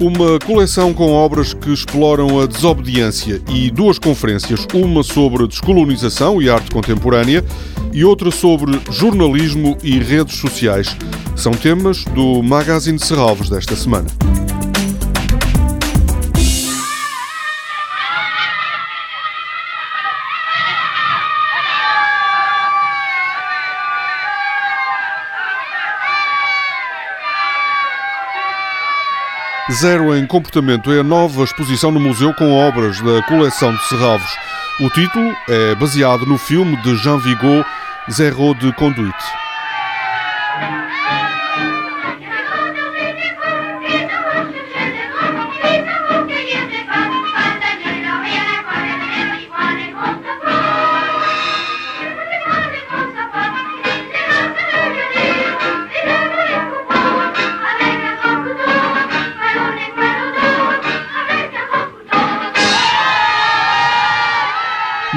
Uma coleção com obras que exploram a desobediência e duas conferências, uma sobre descolonização e arte contemporânea e outra sobre jornalismo e redes sociais. São temas do Magazine de Serralves desta semana. Zero em Comportamento é a nova exposição no museu com obras da coleção de Serralves. O título é baseado no filme de Jean Vigo, Zero de Conduite.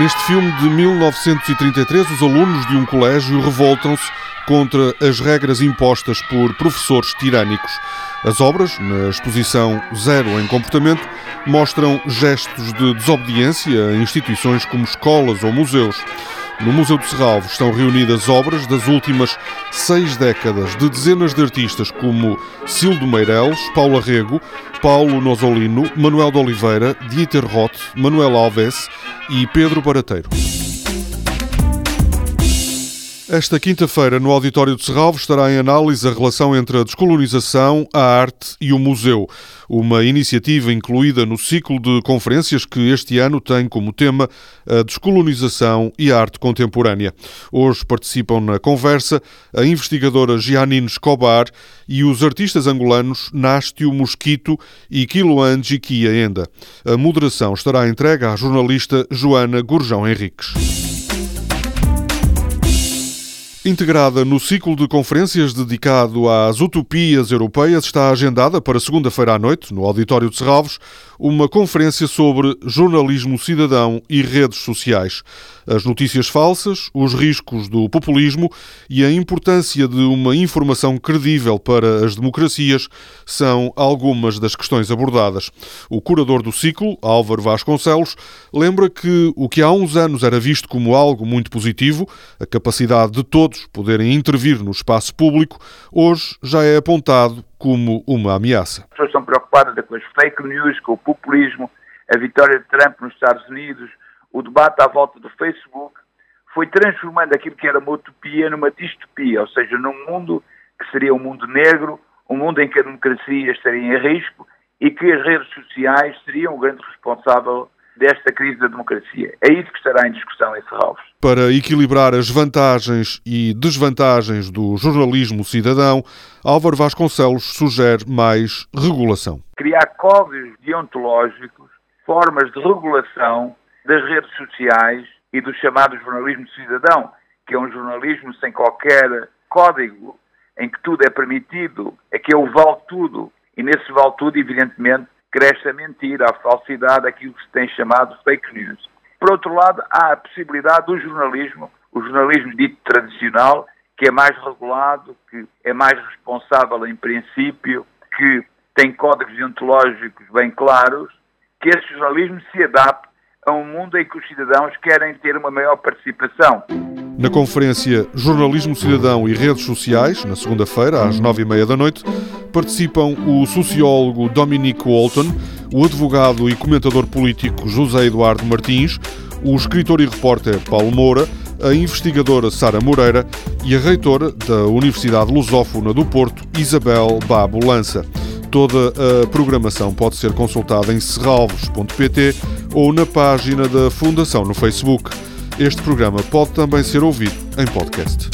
Neste filme de 1933, os alunos de um colégio revoltam-se contra as regras impostas por professores tirânicos. As obras, na exposição Zero em Comportamento, mostram gestos de desobediência a instituições como escolas ou museus. No Museu de Serralvo estão reunidas obras das últimas seis décadas de dezenas de artistas como Cildo Meireles, Paulo Arrego, Paulo Nosolino, Manuel de Oliveira, Dieter Roth, Manuel Alves e Pedro Barateiro. Esta quinta-feira, no Auditório de Serralvo, estará em análise a relação entre a descolonização, a arte e o museu. Uma iniciativa incluída no ciclo de conferências que este ano tem como tema a descolonização e a arte contemporânea. Hoje participam na conversa a investigadora Gianine Escobar e os artistas angolanos Nástio Mosquito e Quiloan Jiquiaenda. A moderação estará entregue à jornalista Joana Gurjão Henriques. Integrada no ciclo de conferências dedicado às utopias europeias, está agendada para segunda-feira à noite, no Auditório de Serralvos, uma conferência sobre jornalismo cidadão e redes sociais. As notícias falsas, os riscos do populismo e a importância de uma informação credível para as democracias são algumas das questões abordadas. O curador do ciclo, Álvaro Vasconcelos, lembra que o que há uns anos era visto como algo muito positivo, a capacidade de todos poderem intervir no espaço público, hoje já é apontado como uma ameaça. As pessoas estão preocupadas com as fake news, com o populismo, a vitória de Trump nos Estados Unidos, o debate à volta do Facebook, foi transformando aquilo que era uma utopia numa distopia, ou seja, num mundo que seria um mundo negro, um mundo em que a democracia estaria em risco e que as redes sociais seriam o grande responsável desta crise da democracia. É isso que estará em discussão em Serralves. Para equilibrar as vantagens e desvantagens do jornalismo cidadão, Álvaro Vasconcelos sugere mais regulação. Criar códigos deontológicos, formas de regulação das redes sociais e do chamado jornalismo cidadão, que é um jornalismo sem qualquer código, em que tudo é permitido, é que é o vale tudo. E nesse vale tudo, evidentemente, cresce a mentira, a falsidade, aquilo que se tem chamado fake news. Por outro lado, há a possibilidade do jornalismo, o jornalismo dito tradicional, que é mais regulado, que é mais responsável em princípio, que tem códigos deontológicos bem claros, que esse jornalismo se adapte a um mundo em que os cidadãos querem ter uma maior participação. Na conferência Jornalismo Cidadão e Redes Sociais, na segunda-feira, às nove e meia da noite, participam o sociólogo Dominic Walton, o advogado e comentador político José Eduardo Martins, o escritor e repórter Paulo Moura, a investigadora Sara Moreira e a reitora da Universidade Lusófona do Porto, Isabel Babo Lança. Toda a programação pode ser consultada em serralvos.pt ou na página da Fundação no Facebook. Este programa pode também ser ouvido em podcast.